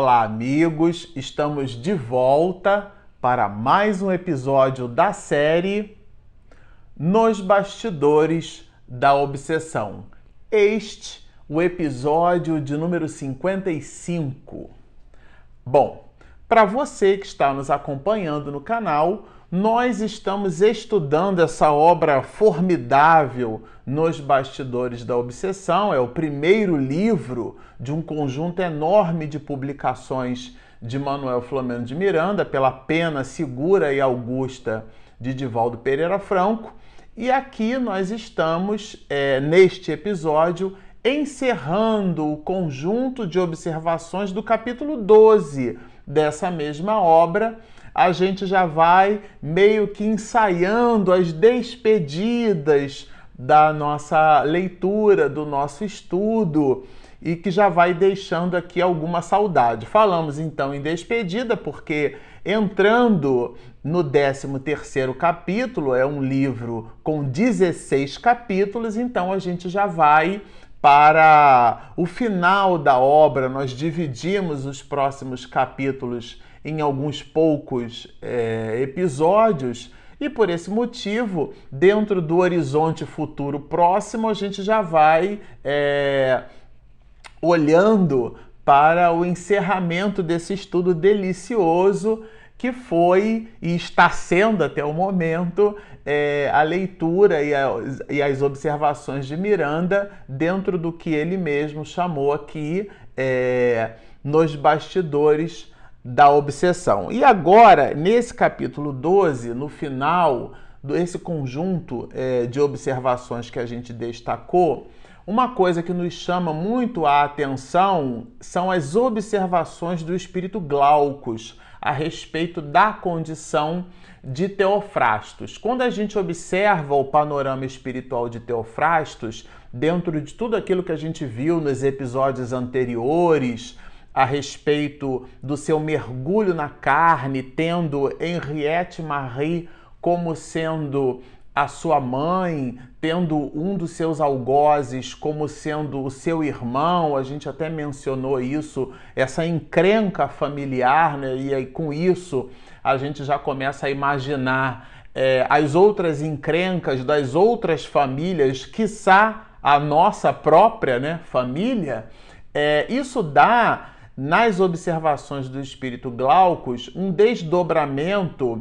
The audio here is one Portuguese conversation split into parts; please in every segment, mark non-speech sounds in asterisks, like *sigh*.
Olá, amigos! Estamos de volta para mais um episódio da série Nos Bastidores da Obsessão. Este, o episódio de número 55. Bom, para você que está nos acompanhando no canal, nós estamos estudando essa obra formidável nos bastidores da obsessão. É o primeiro livro de um conjunto enorme de publicações de Manuel Flamengo de Miranda, pela pena segura e augusta de Divaldo Pereira Franco. E aqui nós estamos, é, neste episódio, encerrando o conjunto de observações do capítulo 12 dessa mesma obra a gente já vai meio que ensaiando as despedidas da nossa leitura, do nosso estudo e que já vai deixando aqui alguma saudade. Falamos então em despedida porque entrando no 13º capítulo, é um livro com 16 capítulos, então a gente já vai para o final da obra. Nós dividimos os próximos capítulos em alguns poucos é, episódios. E por esse motivo, dentro do horizonte futuro próximo, a gente já vai é, olhando para o encerramento desse estudo delicioso que foi e está sendo até o momento é, a leitura e, a, e, as observações de Miranda dentro do que ele mesmo chamou aqui é, nos bastidores da obsessão. E agora, nesse capítulo 12, no final desse conjunto é, de observações que a gente destacou, uma coisa que nos chama muito a atenção são as observações do espírito Glaucus a respeito da condição de Teofrastos. Quando a gente observa o panorama espiritual de Teofrastos, dentro de tudo aquilo que a gente viu nos episódios anteriores, a respeito do seu mergulho na carne, tendo Henriette Marie como sendo a sua mãe, tendo um dos seus algozes como sendo o seu irmão, a gente até mencionou isso, essa encrenca familiar, né? E aí com isso a gente já começa a imaginar é, as outras encrencas das outras famílias, quiçá a nossa própria né, família. É, isso dá nas observações do espírito Glaucus um desdobramento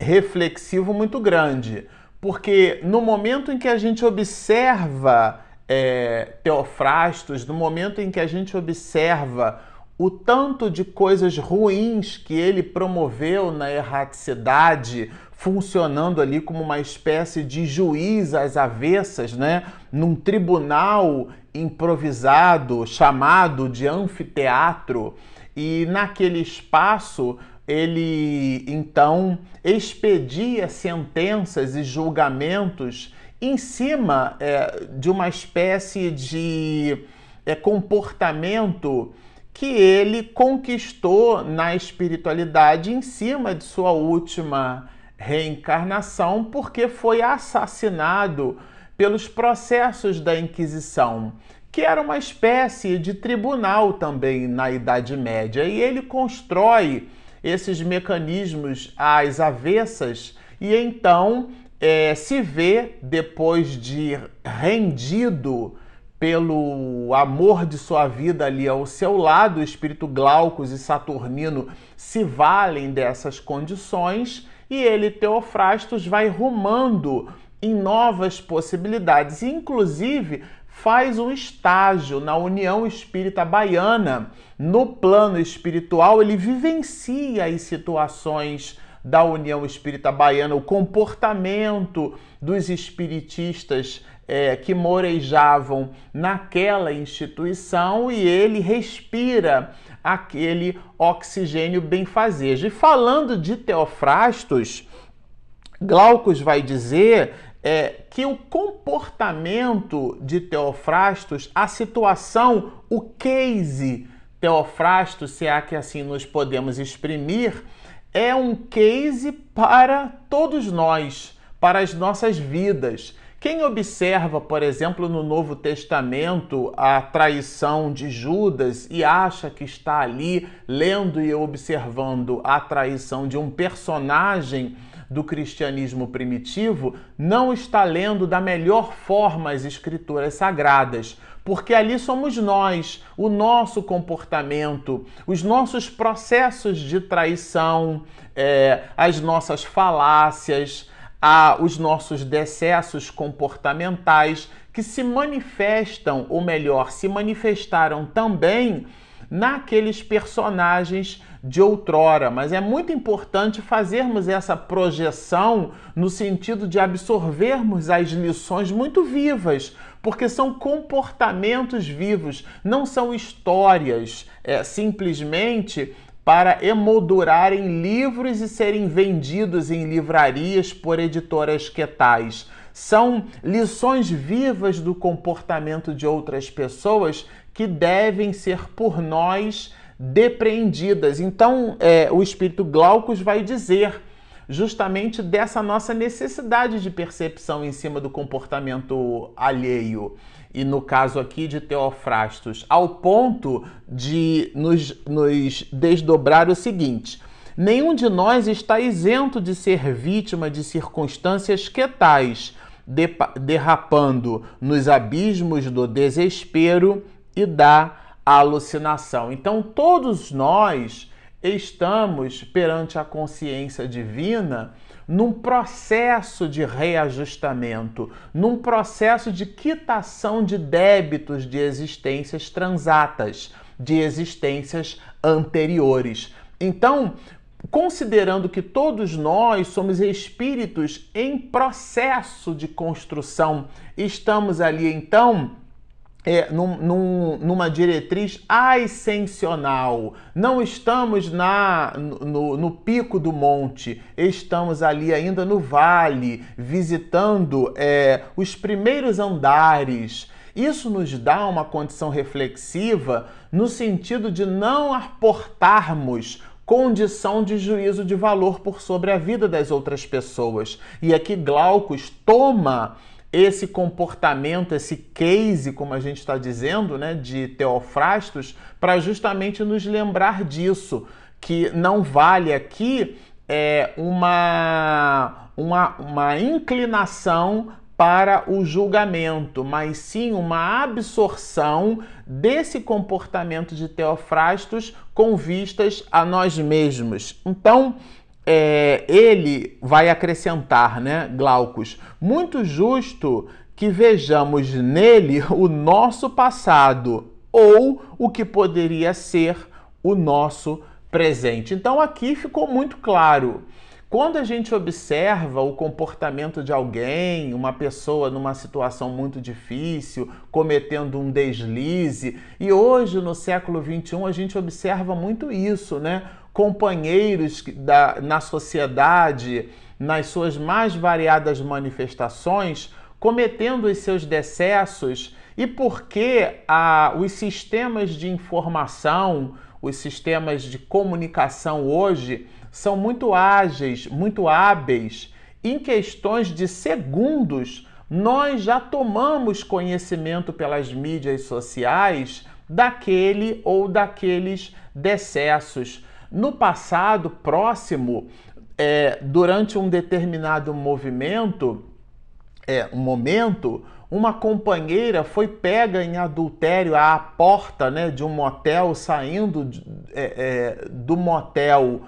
reflexivo muito grande, porque no momento em que a gente observa é, Teofrastos, no momento em que a gente observa o tanto de coisas ruins que ele promoveu na erraticidade, funcionando ali como uma espécie de juiz às avessas, né? num tribunal improvisado chamado de anfiteatro, e naquele espaço ele então expedia sentenças e julgamentos em cima é, de uma espécie de é, comportamento que ele conquistou na espiritualidade em cima de sua última reencarnação, porque foi assassinado pelos processos da Inquisição, que era uma espécie de tribunal também na Idade Média. E ele constrói esses mecanismos às avessas e então é, se vê, depois de rendido pelo amor de sua vida ali ao seu lado, o espírito Glaucus e Saturnino se valem dessas condições e ele, Teofrastos, vai rumando em novas possibilidades, inclusive faz um estágio na União Espírita Baiana. No plano espiritual, ele vivencia as situações da União Espírita Baiana, o comportamento dos espiritistas é, que morejavam naquela instituição e ele respira aquele oxigênio benfazejo. E falando de Teofrastos, Glaucus vai dizer é, que o comportamento de Teofrastos, a situação, o case Teofrastos, se é que assim nos podemos exprimir, é um case para todos nós, para as nossas vidas, Quem observa, por exemplo, no Novo Testamento a traição de Judas e acha que está ali lendo e observando a traição de um personagem do cristianismo primitivo, não está lendo da melhor forma as escrituras sagradas, porque ali somos nós, o nosso comportamento, os nossos processos de traição, é, as nossas falácias a os nossos decessos comportamentais que se manifestam, ou melhor, se manifestaram também naqueles personagens de outrora, mas é muito importante fazermos essa projeção no sentido de absorvermos as lições muito vivas, porque são comportamentos vivos, não são histórias é, simplesmente para emoldurarem livros e serem vendidos em livrarias por editoras quetais. São lições vivas do comportamento de outras pessoas que devem ser por nós depreendidas. Então, é, o espírito Glaucus vai dizer justamente dessa nossa necessidade de percepção em cima do comportamento alheio e no caso aqui de Teofrastos, ao ponto de nos, nos desdobrar o seguinte: nenhum de nós está isento de ser vítima de circunstâncias que tais, derrapando nos abismos do desespero e da alucinação. Então, todos nós estamos perante a consciência divina num processo de reajustamento, num processo de quitação de débitos de existências transatas, de existências anteriores. Então, considerando que todos nós somos espíritos em processo de construção, estamos ali então é, num, num, numa diretriz ascensional. Não estamos na, no, no, pico do monte, estamos ali ainda no vale, visitando é, os primeiros andares. Isso nos dá uma condição reflexiva no sentido de não aportarmos condição de juízo de valor por sobre a vida das outras pessoas. E aqui Glaucus toma esse comportamento, esse case, como a gente está dizendo, né, de Teofrastos, para justamente nos lembrar disso, que não vale aqui é, uma, uma, uma inclinação para o julgamento, mas sim uma absorção desse comportamento de Teofrastos com vistas a nós mesmos. Então, é, ele vai acrescentar, né, Glaucus, muito justo que vejamos nele *laughs* o nosso passado ou o que poderia ser o nosso presente. Então aqui ficou muito claro. Quando a gente observa o comportamento de alguém, uma pessoa numa situação muito difícil, cometendo um deslize, e hoje no século 21 a gente observa muito isso, né? Companheiros da, na sociedade, nas suas mais variadas manifestações, cometendo os seus decessos e porque a, os sistemas de informação, os sistemas de comunicação hoje são muito ágeis, muito hábeis, em questões de segundos, nós já tomamos conhecimento pelas mídias sociais daquele ou daqueles decessos. No passado próximo, é, durante um determinado movimento, é, um momento, uma companheira foi pega em adultério à porta né, de um motel, saindo é, é, do motel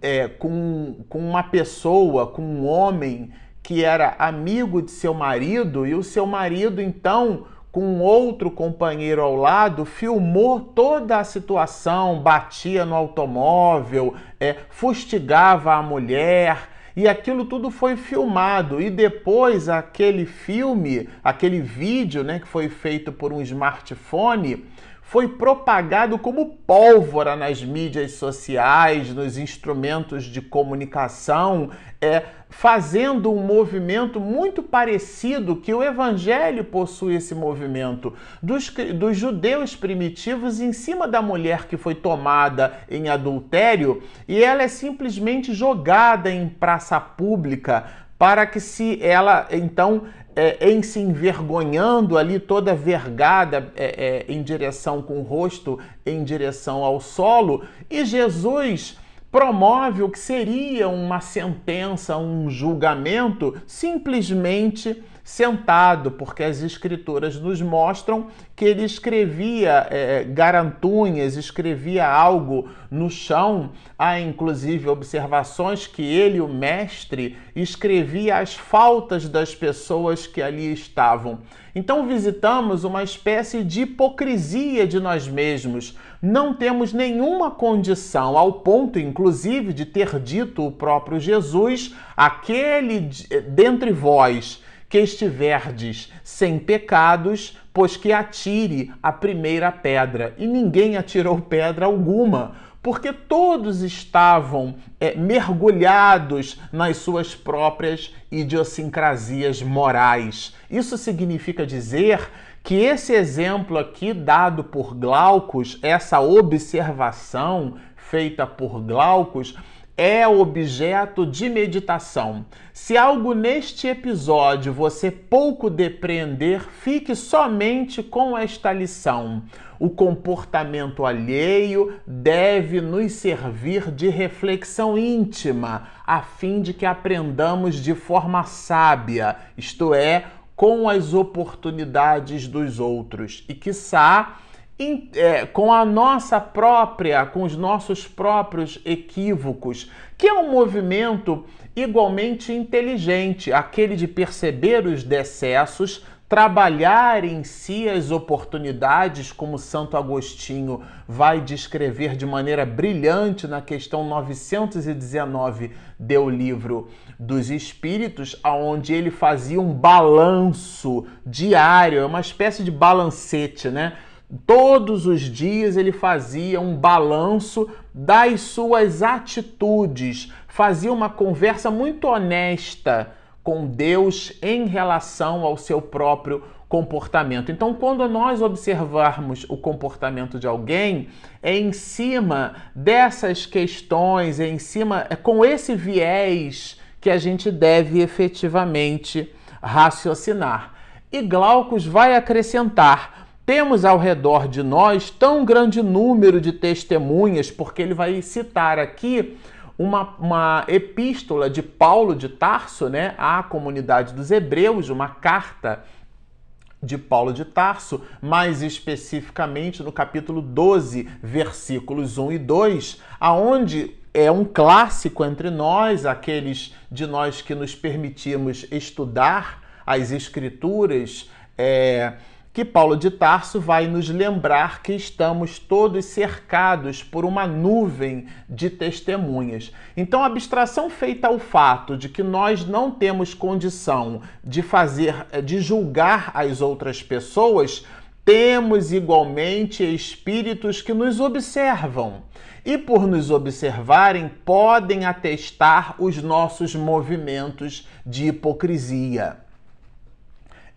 é, com, com uma pessoa, com um homem que era amigo de seu marido, e o seu marido então com outro companheiro ao lado, filmou toda a situação, batia no automóvel, é, fustigava a mulher, e aquilo tudo foi filmado. E depois aquele filme, aquele vídeo né, que foi feito por um smartphone, foi propagado como pólvora nas mídias sociais, nos instrumentos de comunicação, é, fazendo um movimento muito parecido que o Evangelho possui esse movimento dos, dos judeus primitivos em cima da mulher que foi tomada em adultério e ela é simplesmente jogada em praça pública para que se ela então é, em se envergonhando ali, toda vergada é, é, em direção com o rosto em direção ao solo, e Jesus promove o que seria uma sentença, um julgamento, simplesmente sentado, porque as escrituras nos mostram que ele escrevia é, garantunhas, escrevia algo no chão. Há inclusive observações que ele, o mestre, escrevia as faltas das pessoas que ali estavam. Então visitamos uma espécie de hipocrisia de nós mesmos. Não temos nenhuma condição, ao ponto, inclusive, de ter dito o próprio Jesus: aquele dentre vós que estiverdes sem pecados, pois que atire a primeira pedra. E ninguém atirou pedra alguma, porque todos estavam é, mergulhados nas suas próprias idiosincrasias morais. Isso significa dizer que esse exemplo aqui dado por Glaucus, essa observação feita por Glaucus, é objeto de meditação. Se algo neste episódio você pouco depreender, fique somente com esta lição. O comportamento alheio deve nos servir de reflexão íntima, a fim de que aprendamos de forma sábia, isto é, com as oportunidades dos outros, e quiçá é, com a nossa própria, com os nossos próprios equívocos, que é um movimento igualmente inteligente, aquele de perceber os decessos, trabalhar em si as oportunidades, como Santo Agostinho vai descrever de maneira brilhante na questão 919 do livro dos Espíritos, aonde ele fazia um balanço diário, é uma espécie de balancete, né? Todos os dias ele fazia um balanço das suas atitudes, fazia uma conversa muito honesta com Deus em relação ao seu próprio comportamento. Então, quando nós observarmos o comportamento de alguém, é em cima dessas questões, é em cima, é com esse viés que a gente deve efetivamente raciocinar. E Glaucus vai acrescentar temos ao redor de nós tão grande número de testemunhas, porque ele vai citar aqui uma, uma epístola de Paulo de Tarso né, à comunidade dos Hebreus, uma carta de Paulo de Tarso, mais especificamente no capítulo 12, versículos 1 e 2, aonde é um clássico entre nós, aqueles de nós que nos permitimos estudar as escrituras, é, que Paulo de Tarso vai nos lembrar que estamos todos cercados por uma nuvem de testemunhas. Então, a abstração feita ao fato de que nós não temos condição de fazer, de julgar as outras pessoas, temos igualmente espíritos que nos observam. E por nos observarem, podem atestar os nossos movimentos de hipocrisia.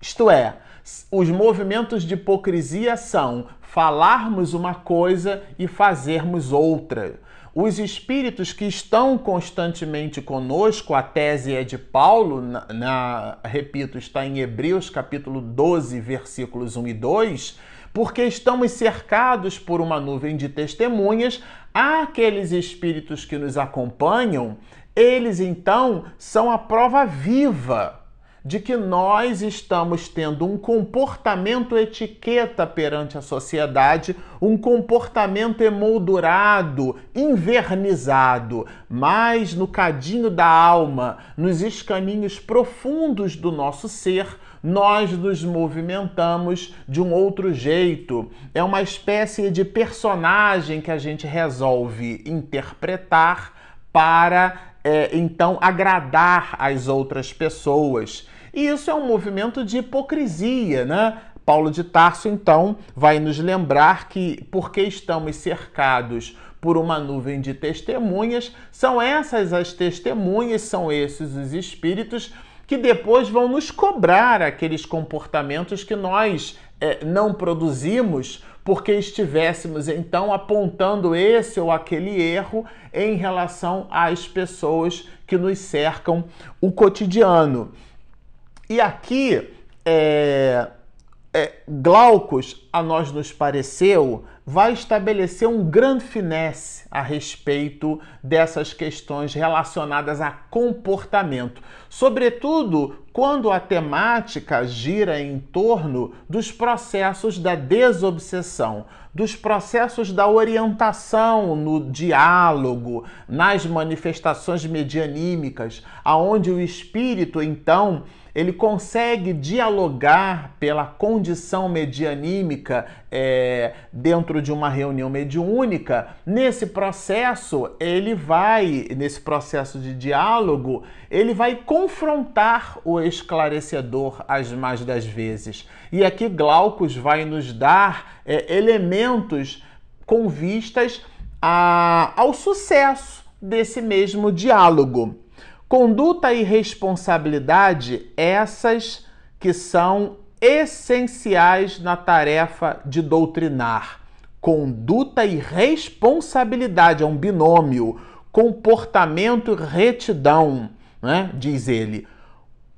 Isto é, os movimentos de hipocrisia são falarmos uma coisa e fazermos outra. Os espíritos que estão constantemente conosco, a tese é de Paulo, na, na, repito, está em Hebreus capítulo 12, versículos 1 e 2, porque estamos cercados por uma nuvem de testemunhas, aqueles espíritos que nos acompanham, eles então são a prova viva de que nós estamos tendo um comportamento etiqueta perante a sociedade, um comportamento emoldurado, invernizado, mas no cadinho da alma, nos escaninhos profundos do nosso ser, nós nos movimentamos de um outro jeito. É uma espécie de personagem que a gente resolve interpretar para é, então agradar as outras pessoas. E isso é um movimento de hipocrisia, né? Paulo de Tarso, então, vai nos lembrar que, porque estamos cercados por uma nuvem de testemunhas, são essas as testemunhas, são esses os espíritos que depois vão nos cobrar aqueles comportamentos que nós é, não produzimos porque estivéssemos então apontando esse ou aquele erro em relação às pessoas que nos cercam o cotidiano. E aqui, é, é, Glaucus, a nós nos pareceu, vai estabelecer um grande finesse a respeito dessas questões relacionadas a comportamento, sobretudo quando a temática gira em torno dos processos da desobsessão, dos processos da orientação no diálogo, nas manifestações medianímicas, aonde o espírito então ele consegue dialogar pela condição medianímica é, dentro de uma reunião mediúnica. Nesse processo, ele vai, nesse processo de diálogo, ele vai confrontar o esclarecedor as mais das vezes. E aqui Glaucus vai nos dar é, elementos com vistas a, ao sucesso desse mesmo diálogo. Conduta e responsabilidade, essas que são essenciais na tarefa de doutrinar. Conduta e responsabilidade é um binômio. Comportamento e retidão, né? diz ele.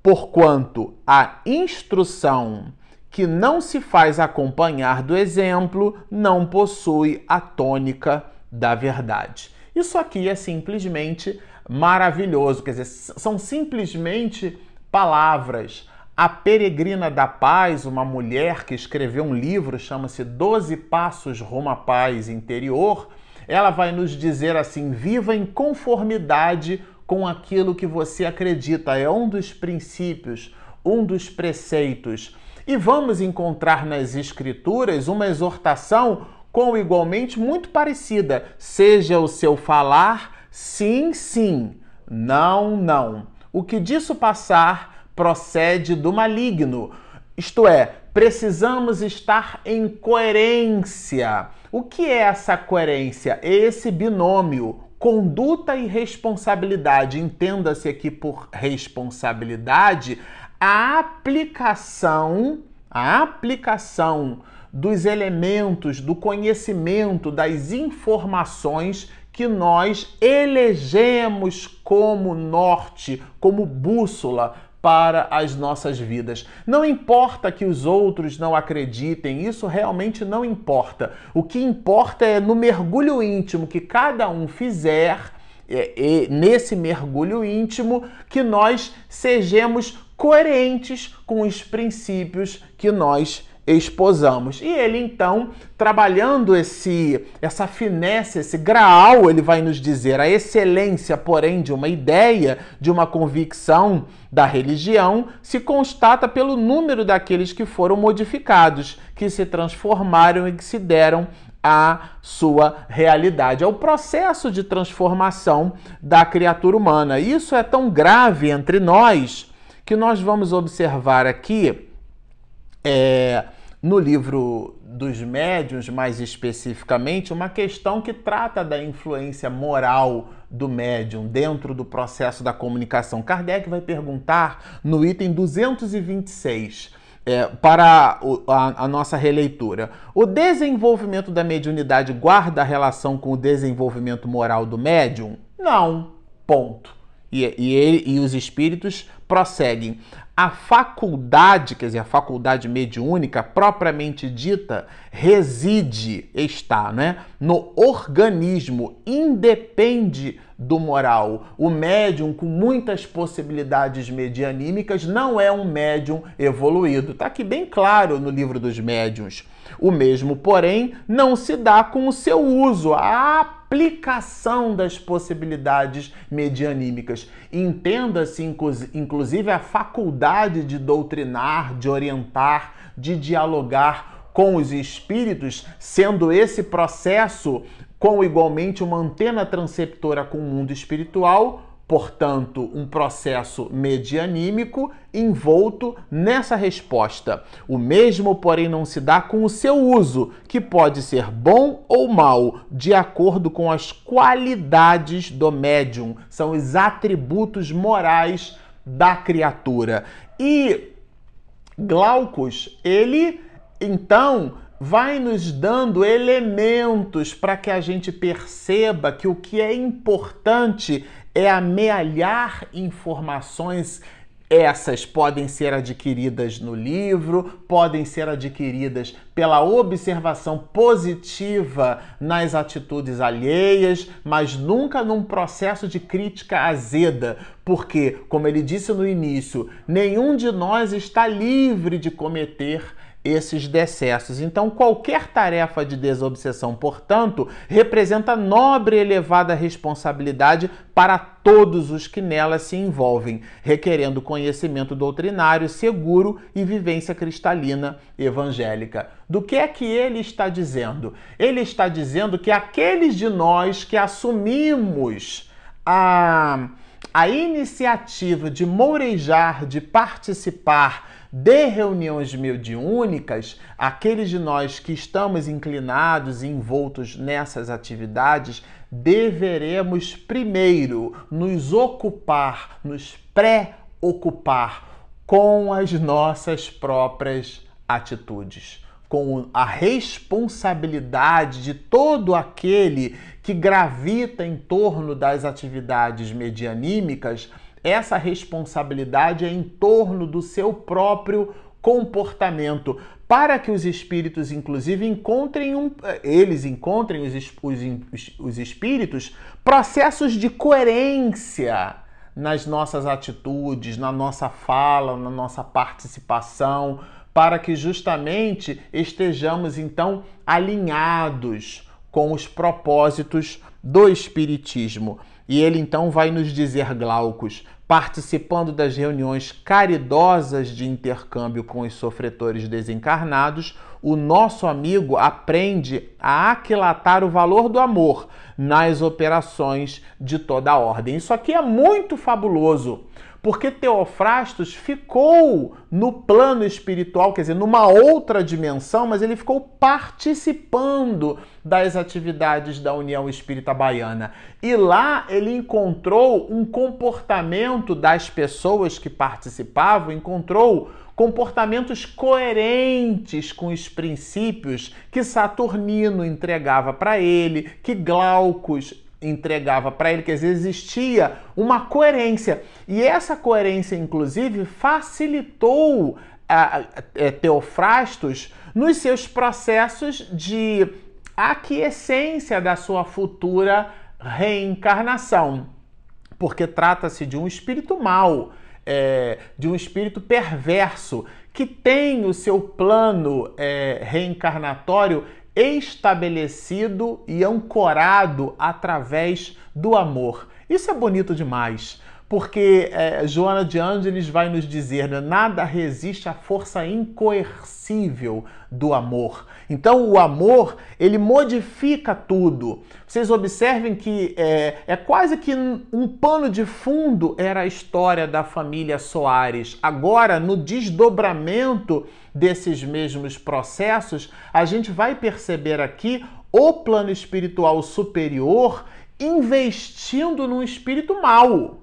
Porquanto a instrução que não se faz acompanhar do exemplo não possui a tônica da verdade. Isso aqui é simplesmente maravilhoso. Quer dizer, são simplesmente palavras. A Peregrina da Paz, uma mulher que escreveu um livro, chama-se Doze Passos Rumo à Paz Interior, ela vai nos dizer assim: viva em conformidade com aquilo que você acredita. É um dos princípios, um dos preceitos. E vamos encontrar nas Escrituras uma exortação com igualmente muito parecida. Seja o seu falar Sim, sim. Não, não. O que disso passar procede do maligno. Isto é, precisamos estar em coerência. O que é essa coerência? Esse binômio conduta e responsabilidade. Entenda-se aqui por responsabilidade a aplicação, a aplicação dos elementos, do conhecimento, das informações que nós elegemos como norte, como bússola para as nossas vidas. Não importa que os outros não acreditem, isso realmente não importa. O que importa é no mergulho íntimo que cada um fizer, é, é, nesse mergulho íntimo, que nós sejamos coerentes com os princípios que nós esposamos. E ele então, trabalhando esse essa finesse, esse graal, ele vai nos dizer a excelência, porém, de uma ideia, de uma convicção da religião, se constata pelo número daqueles que foram modificados, que se transformaram e que se deram a sua realidade. É o processo de transformação da criatura humana. Isso é tão grave entre nós que nós vamos observar aqui é, no livro dos médiuns, mais especificamente, uma questão que trata da influência moral do médium dentro do processo da comunicação. Kardec vai perguntar no item 226. É, para a, a, nossa releitura. O desenvolvimento da mediunidade guarda relação com o desenvolvimento moral do médium? Não. Ponto. E, e, ele, e os espíritos prosseguem. A faculdade, quer dizer, a faculdade mediúnica propriamente dita, reside, está, né, no organismo, independe do moral. O médium com muitas possibilidades medianímicas não é um médium evoluído. Está aqui bem claro no livro dos médiuns. O mesmo, porém, não se dá com o seu uso, a aplicação das possibilidades medianímicas. Entenda-se, inclusive, a faculdade de doutrinar, de orientar, de dialogar com os espíritos, sendo esse processo com igualmente uma antena transceptora com o mundo espiritual, portanto, um processo medianímico envolto nessa resposta. O mesmo, porém, não se dá com o seu uso, que pode ser bom ou mal, de acordo com as qualidades do médium, são os atributos morais da criatura. E Glaucus, ele então vai nos dando elementos para que a gente perceba que o que é importante é amealhar informações. Essas podem ser adquiridas no livro, podem ser adquiridas pela observação positiva nas atitudes alheias, mas nunca num processo de crítica azeda, porque, como ele disse no início, nenhum de nós está livre de cometer esses decessos. Então, qualquer tarefa de desobsessão, portanto, representa nobre e elevada responsabilidade para todos os que nela se envolvem, requerendo conhecimento doutrinário seguro e vivência cristalina evangélica. Do que é que ele está dizendo? Ele está dizendo que aqueles de nós que assumimos a, a iniciativa de mourejar, de participar de reuniões mediúnicas, aqueles de nós que estamos inclinados e envoltos nessas atividades, deveremos primeiro nos ocupar, nos pré-ocupar com as nossas próprias atitudes, com a responsabilidade de todo aquele que gravita em torno das atividades medianímicas essa responsabilidade é em torno do seu próprio comportamento, para que os espíritos, inclusive, encontrem um, eles encontrem os, os, os espíritos processos de coerência nas nossas atitudes, na nossa fala, na nossa participação, para que justamente estejamos então alinhados com os propósitos do Espiritismo. E ele então vai nos dizer, Glaucus, participando das reuniões caridosas de intercâmbio com os sofretores desencarnados, o nosso amigo aprende a aquilatar o valor do amor nas operações de toda a ordem. Isso aqui é muito fabuloso porque Teofrastos ficou no plano espiritual, quer dizer, numa outra dimensão, mas ele ficou participando das atividades da União Espírita Baiana. E lá ele encontrou um comportamento das pessoas que participavam, encontrou comportamentos coerentes com os princípios que Saturnino entregava para ele, que Glaucus entregava para ele, que existia uma coerência. E essa coerência, inclusive, facilitou a, a, a é, Teofrastos nos seus processos de aquiescência da sua futura reencarnação. Porque trata-se de um espírito mau, é, de um espírito perverso, que tem o seu plano é, reencarnatório estabelecido e ancorado através do amor. Isso é bonito demais, porque é, Joana de Ângeles vai nos dizer: né, nada resiste à força incoercível do amor. Então, o amor ele modifica tudo. Vocês observem que é, é quase que um pano de fundo era a história da família Soares. Agora, no desdobramento desses mesmos processos, a gente vai perceber aqui o plano espiritual superior investindo num espírito mau,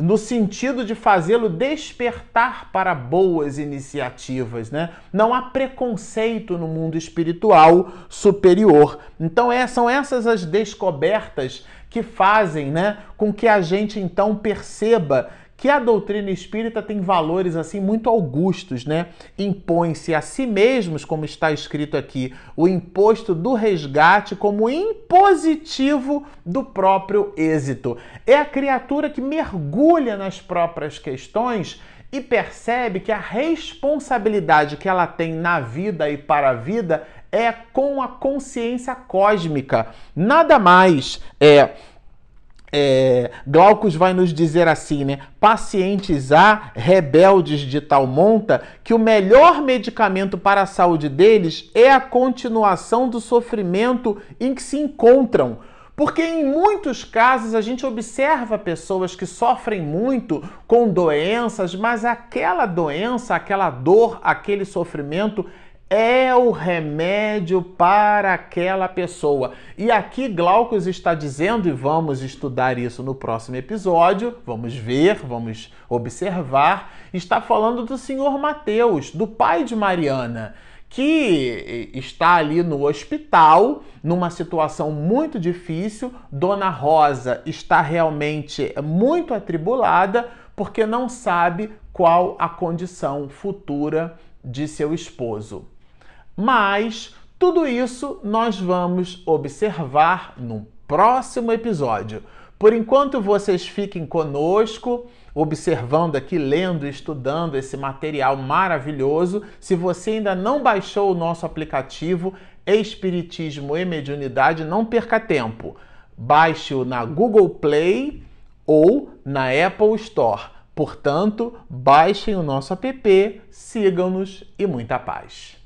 no sentido de fazê-lo despertar para boas iniciativas, né? Não há preconceito no mundo espiritual superior. Então, é, são essas as descobertas que fazem, né, com que a gente então perceba que a doutrina espírita tem valores assim muito augustos, né? Impõe-se a si mesmos, como está escrito aqui, o imposto do resgate como impositivo do próprio êxito. É a criatura que mergulha nas próprias questões e percebe que a responsabilidade que ela tem na vida e para a vida é com a consciência cósmica. Nada mais é é, Glaucus vai nos dizer assim, né? Pacientes há, rebeldes de tal monta, que o melhor medicamento para a saúde deles é a continuação do sofrimento em que se encontram. Porque em muitos casos a gente observa pessoas que sofrem muito com doenças, mas aquela doença, aquela dor, aquele sofrimento é o remédio para aquela pessoa. E aqui Glaucus está dizendo, e vamos estudar isso no próximo episódio, vamos ver, vamos observar, está falando do senhor Mateus, do pai de Mariana, que está ali no hospital, numa situação muito difícil. Dona Rosa está realmente muito atribulada porque não sabe qual a condição futura de seu esposo. Mas tudo isso nós vamos observar no próximo episódio. Por enquanto, vocês fiquem conosco, observando aqui, lendo estudando esse material maravilhoso. Se você ainda não baixou o nosso aplicativo Espiritismo e Mediunidade, não perca tempo. Baixe-o na Google Play ou na Apple Store. Portanto, baixem o nosso app, sigam-nos e muita paz.